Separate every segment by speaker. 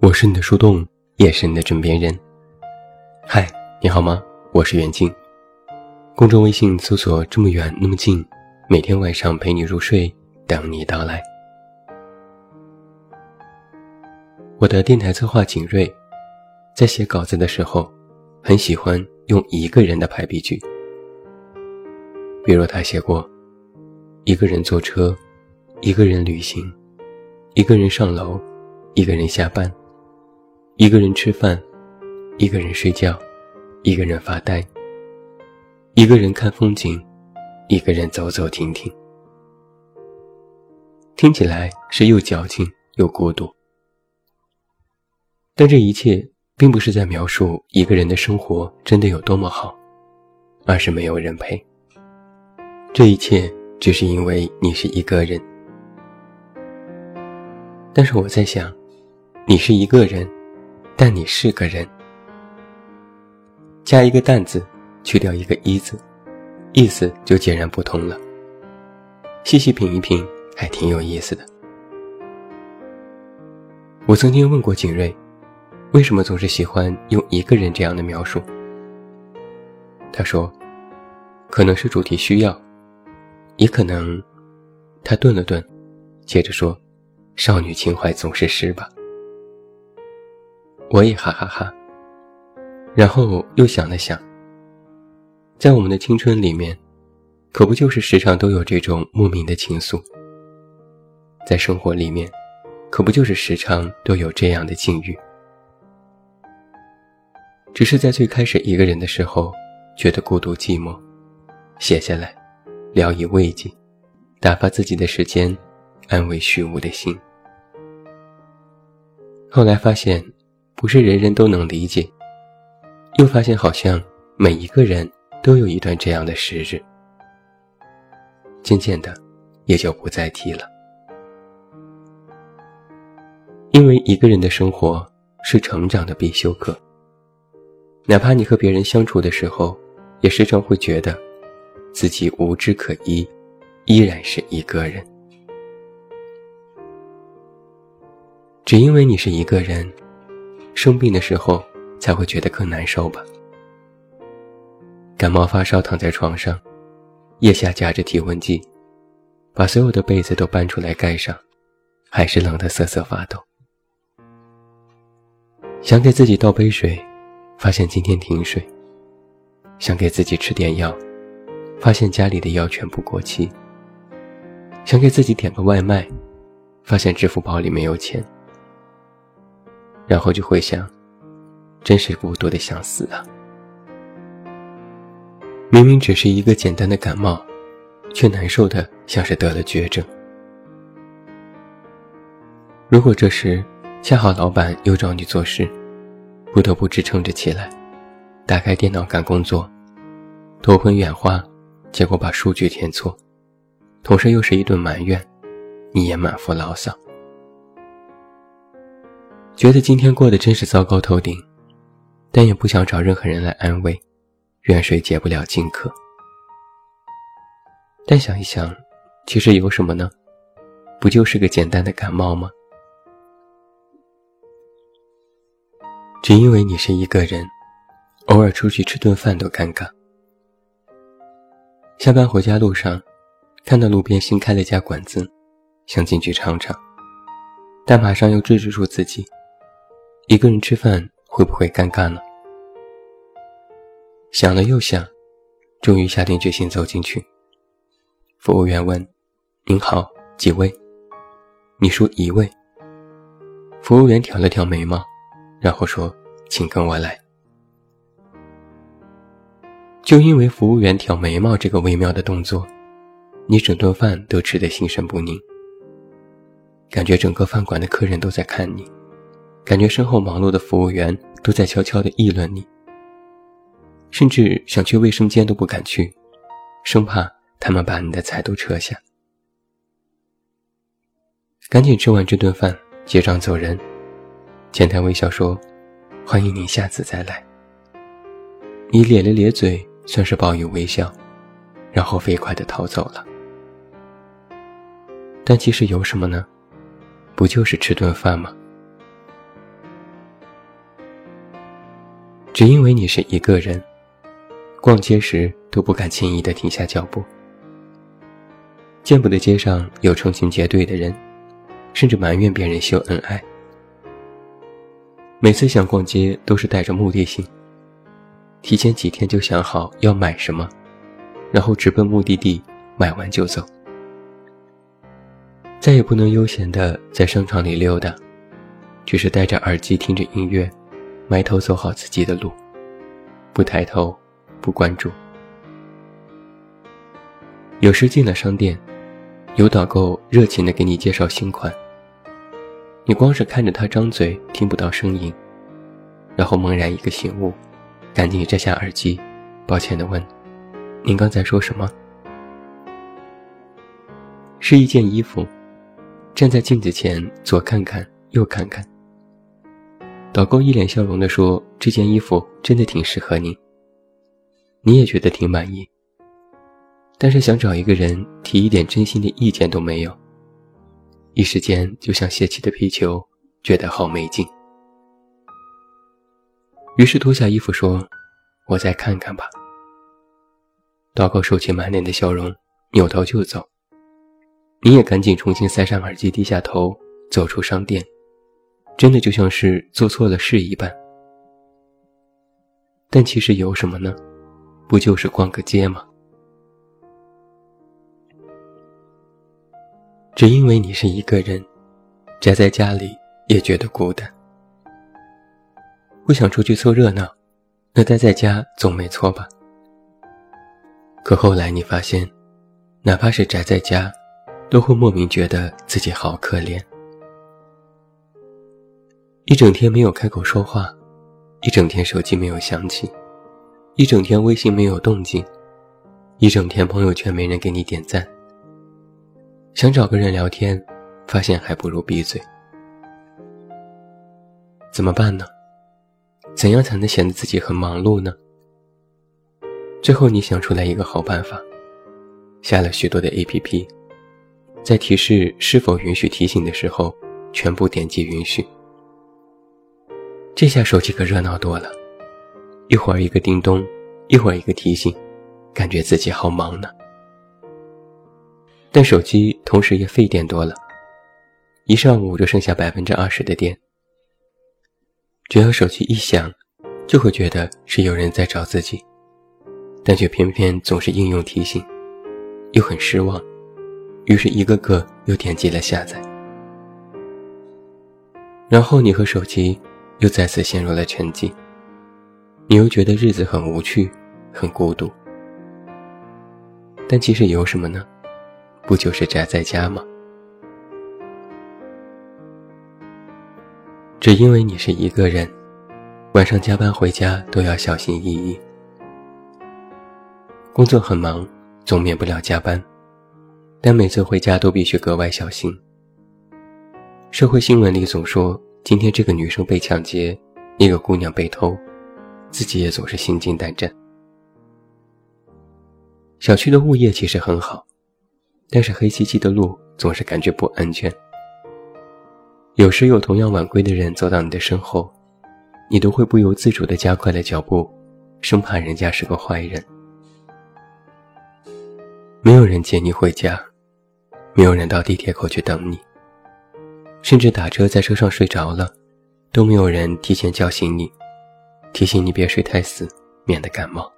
Speaker 1: 我是你的树洞，也是你的枕边人。嗨，你好吗？我是袁静。公众微信搜索“这么远那么近”，每天晚上陪你入睡，等你到来。我的电台策划景睿，在写稿子的时候，很喜欢用一个人的排比句。比如他写过：一个人坐车，一个人旅行，一个人上楼，一个人下班。一个人吃饭，一个人睡觉，一个人发呆，一个人看风景，一个人走走停停。听起来是又矫情又孤独，但这一切并不是在描述一个人的生活真的有多么好，而是没有人陪。这一切只是因为你是一个人。但是我在想，你是一个人。但你是个人，加一个“蛋”字，去掉一个“一”字，意思就截然不同了。细细品一品，还挺有意思的。我曾经问过景睿，为什么总是喜欢用一个人这样的描述？他说，可能是主题需要，也可能……他顿了顿，接着说：“少女情怀总是诗吧。”我也哈哈哈，然后又想了想，在我们的青春里面，可不就是时常都有这种莫名的情愫？在生活里面，可不就是时常都有这样的境遇？只是在最开始一个人的时候，觉得孤独寂寞，写下来，聊以慰藉，打发自己的时间，安慰虚无的心。后来发现。不是人人都能理解，又发现好像每一个人都有一段这样的时日，渐渐的也就不再提了。因为一个人的生活是成长的必修课，哪怕你和别人相处的时候，也时常会觉得自己无枝可依，依然是一个人，只因为你是一个人。生病的时候才会觉得更难受吧？感冒发烧躺在床上，腋下夹着体温计，把所有的被子都搬出来盖上，还是冷得瑟瑟发抖。想给自己倒杯水，发现今天停水。想给自己吃点药，发现家里的药全部过期。想给自己点个外卖，发现支付宝里没有钱。然后就会想，真是孤独的想死啊！明明只是一个简单的感冒，却难受的像是得了绝症。如果这时恰好老板又找你做事，不得不支撑着起来，打开电脑干工作，头昏眼花，结果把数据填错，同时又是一顿埋怨，你也满腹牢骚。觉得今天过得真是糟糕透顶，但也不想找任何人来安慰，远水解不了近渴。但想一想，其实有什么呢？不就是个简单的感冒吗？只因为你是一个人，偶尔出去吃顿饭都尴尬。下班回家路上，看到路边新开了一家馆子，想进去尝尝，但马上又制止住自己。一个人吃饭会不会尴尬呢？想了又想，终于下定决心走进去。服务员问：“您好，几位？”你说：“一位。”服务员挑了挑眉毛，然后说：“请跟我来。”就因为服务员挑眉毛这个微妙的动作，你整顿饭都吃得心神不宁，感觉整个饭馆的客人都在看你。感觉身后忙碌的服务员都在悄悄地议论你，甚至想去卫生间都不敢去，生怕他们把你的菜都撤下。赶紧吃完这顿饭，结账走人。前台微笑说：“欢迎你下次再来。”你咧了咧嘴，算是报以微笑，然后飞快地逃走了。但其实有什么呢？不就是吃顿饭吗？只因为你是一个人，逛街时都不敢轻易地停下脚步，见不得街上有成群结队的人，甚至埋怨别人秀恩爱。每次想逛街都是带着目的性。提前几天就想好要买什么，然后直奔目的地，买完就走。再也不能悠闲的在商场里溜达，只是戴着耳机听着音乐，埋头走好自己的路，不抬头，不关注。有时进了商店，有导购热情的给你介绍新款，你光是看着他张嘴，听不到声音，然后猛然一个醒悟。赶紧摘下耳机，抱歉地问：“您刚才说什么？”是一件衣服，站在镜子前左看看右看看。导购一脸笑容地说：“这件衣服真的挺适合您。”你也觉得挺满意，但是想找一个人提一点真心的意见都没有，一时间就像泄气的皮球，觉得好没劲。于是脱下衣服说：“我再看看吧。”导购收起满脸的笑容，扭头就走。你也赶紧重新塞上耳机，低下头走出商店，真的就像是做错了事一般。但其实有什么呢？不就是逛个街吗？只因为你是一个人，宅在家里也觉得孤单。不想出去凑热闹，那待在家总没错吧？可后来你发现，哪怕是宅在家，都会莫名觉得自己好可怜。一整天没有开口说话，一整天手机没有响起，一整天微信没有动静，一整天朋友圈没人给你点赞。想找个人聊天，发现还不如闭嘴。怎么办呢？怎样才能显得自己很忙碌呢？最后你想出来一个好办法，下了许多的 APP，在提示是否允许提醒的时候，全部点击允许。这下手机可热闹多了，一会儿一个叮咚，一会儿一个提醒，感觉自己好忙呢。但手机同时也费电多了，一上午就剩下百分之二十的电。只要手机一响，就会觉得是有人在找自己，但却偏偏总是应用提醒，又很失望，于是一个个又点击了下载。然后你和手机又再次陷入了沉寂，你又觉得日子很无趣，很孤独。但其实有什么呢？不就是宅在家吗？只因为你是一个人，晚上加班回家都要小心翼翼。工作很忙，总免不了加班，但每次回家都必须格外小心。社会新闻里总说今天这个女生被抢劫，那个姑娘被偷，自己也总是心惊胆战。小区的物业其实很好，但是黑漆漆的路总是感觉不安全。有时有同样晚归的人走到你的身后，你都会不由自主地加快了脚步，生怕人家是个坏人。没有人接你回家，没有人到地铁口去等你，甚至打车在车上睡着了，都没有人提前叫醒你，提醒你别睡太死，免得感冒。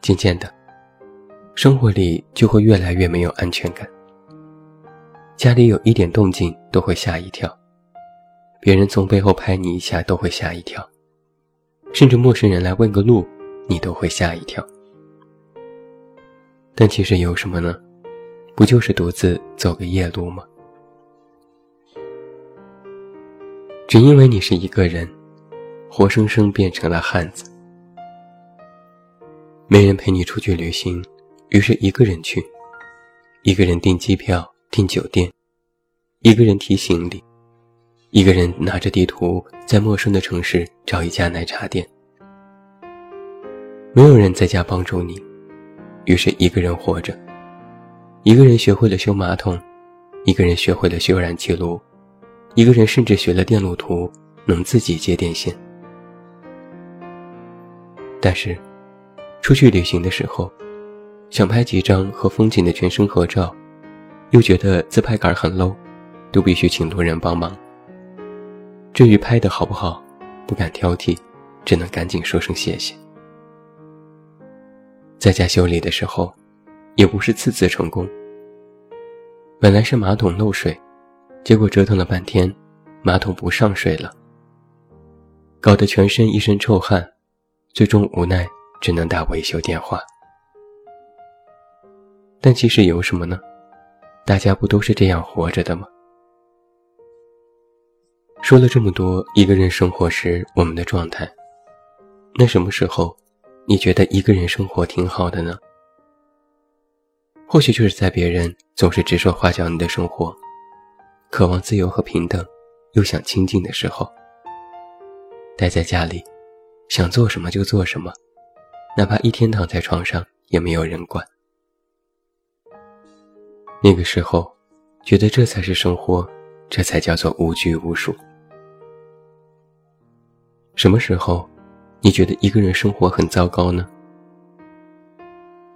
Speaker 1: 渐渐的，生活里就会越来越没有安全感。家里有一点动静都会吓一跳，别人从背后拍你一下都会吓一跳，甚至陌生人来问个路，你都会吓一跳。但其实有什么呢？不就是独自走个夜路吗？只因为你是一个人，活生生变成了汉子。没人陪你出去旅行，于是一个人去，一个人订机票。订酒店，一个人提行李，一个人拿着地图在陌生的城市找一家奶茶店。没有人在家帮助你，于是一个人活着。一个人学会了修马桶，一个人学会了修燃气炉，一个人甚至学了电路图，能自己接电线。但是，出去旅行的时候，想拍几张和风景的全身合照，又觉得自拍杆很 low，都必须请路人帮忙。至于拍的好不好，不敢挑剔，只能赶紧说声谢谢。在家修理的时候。也不是次次成功。本来是马桶漏水，结果折腾了半天，马桶不上水了，搞得全身一身臭汗，最终无奈只能打维修电话。但其实有什么呢？大家不都是这样活着的吗？说了这么多一个人生活时我们的状态，那什么时候你觉得一个人生活挺好的呢？或许就是在别人总是指手画脚你的生活，渴望自由和平等，又想清静的时候，待在家里，想做什么就做什么，哪怕一天躺在床上也没有人管。那个时候，觉得这才是生活，这才叫做无拘无束。什么时候，你觉得一个人生活很糟糕呢？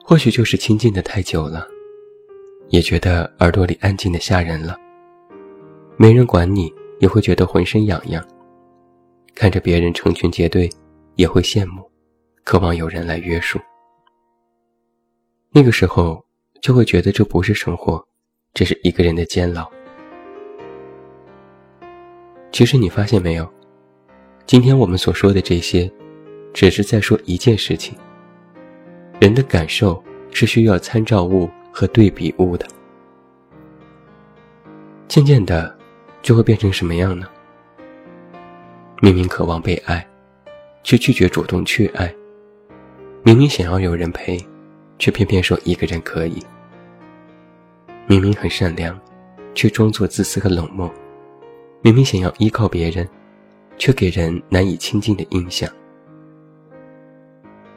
Speaker 1: 或许就是亲近的太久了，也觉得耳朵里安静的吓人了。没人管你，也会觉得浑身痒痒。看着别人成群结队，也会羡慕，渴望有人来约束。那个时候，就会觉得这不是生活，这是一个人的监牢。其实你发现没有，今天我们所说的这些，只是在说一件事情。人的感受是需要参照物和对比物的，渐渐的，就会变成什么样呢？明明渴望被爱，却拒绝主动去爱；明明想要有人陪，却偏偏说一个人可以；明明很善良，却装作自私和冷漠；明明想要依靠别人，却给人难以亲近的印象；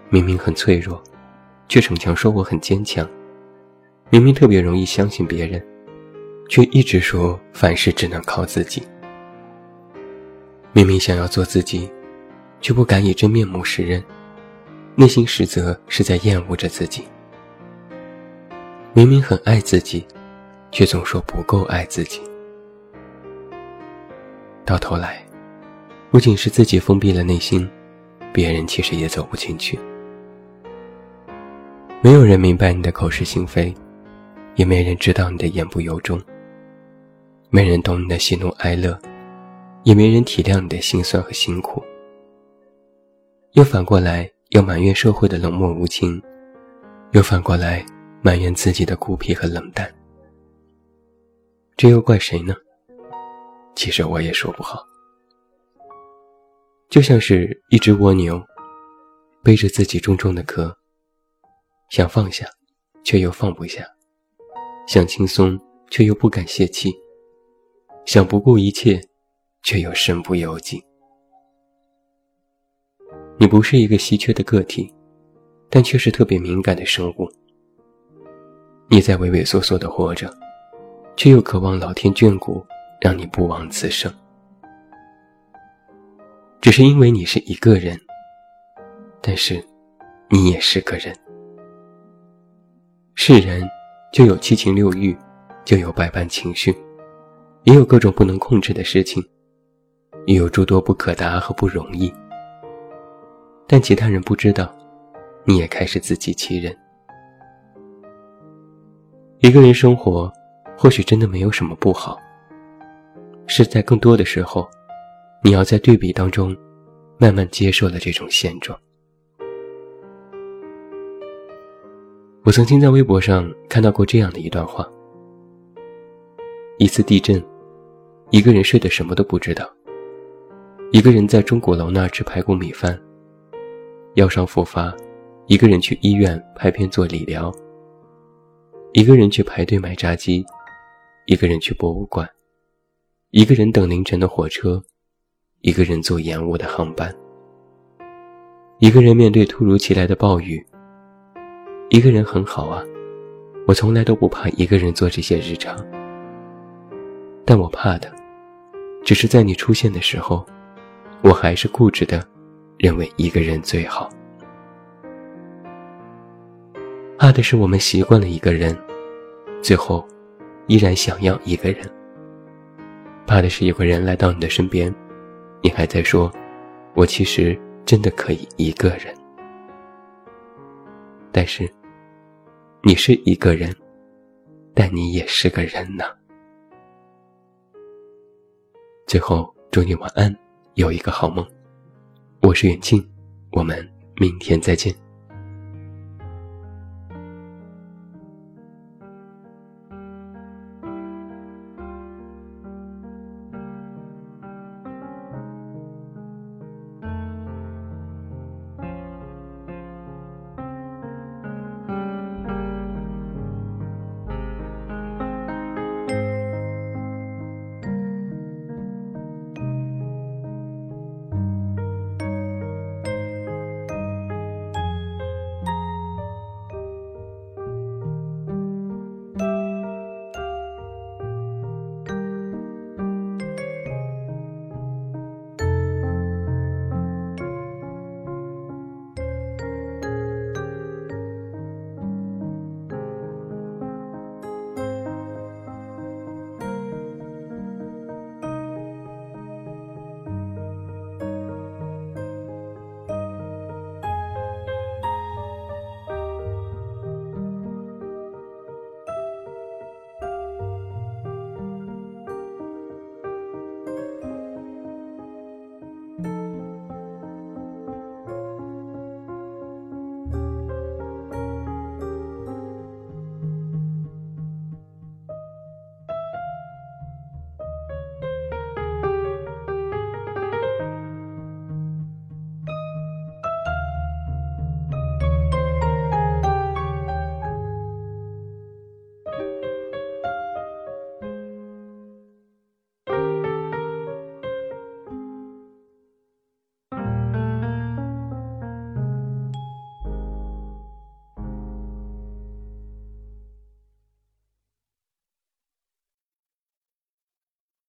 Speaker 1: 明明很脆弱。却逞强说我很坚强，明明特别容易相信别人，却一直说凡事只能靠自己。明明想要做自己，却不敢以真面目示人，内心实则是在厌恶着自己。明明很爱自己，却总说不够爱自己。到头来，不仅是自己封闭了内心，别人其实也走不进去。没有人明白你的口是心非，也没人知道你的言不由衷。没人懂你的喜怒哀乐，也没人体谅你的心酸和辛苦。又反过来要埋怨社会的冷漠无情，又反过来埋怨自己的孤僻和冷淡。这又怪谁呢？其实我也说不好。就像是一只蜗牛，背着自己重重的壳。想放下，却又放不下；想轻松，却又不敢泄气；想不顾一切，却又身不由己。你不是一个稀缺的个体，但却是特别敏感的生物。你在畏畏缩缩的活着，却又渴望老天眷顾，让你不枉此生。只是因为你是一个人，但是你也是个人。是人，就有七情六欲，就有百般情绪，也有各种不能控制的事情，也有诸多不可达和不容易。但其他人不知道，你也开始自欺欺人。一个人生活，或许真的没有什么不好，是在更多的时候，你要在对比当中，慢慢接受了这种现状。我曾经在微博上看到过这样的一段话：一次地震，一个人睡得什么都不知道；一个人在钟鼓楼那吃排骨米饭；腰伤复发，一个人去医院拍片做理疗；一个人去排队买炸鸡；一个人去博物馆，一个人等凌晨的火车，一个人坐延误的航班，一个人面对突如其来的暴雨。一个人很好啊，我从来都不怕一个人做这些日常。但我怕的，只是在你出现的时候，我还是固执的认为一个人最好。怕的是我们习惯了一个人，最后依然想要一个人。怕的是有个人来到你的身边，你还在说：“我其实真的可以一个人。”但是。你是一个人，但你也是个人呢。最后，祝你晚安，有一个好梦。我是远近，我们明天再见。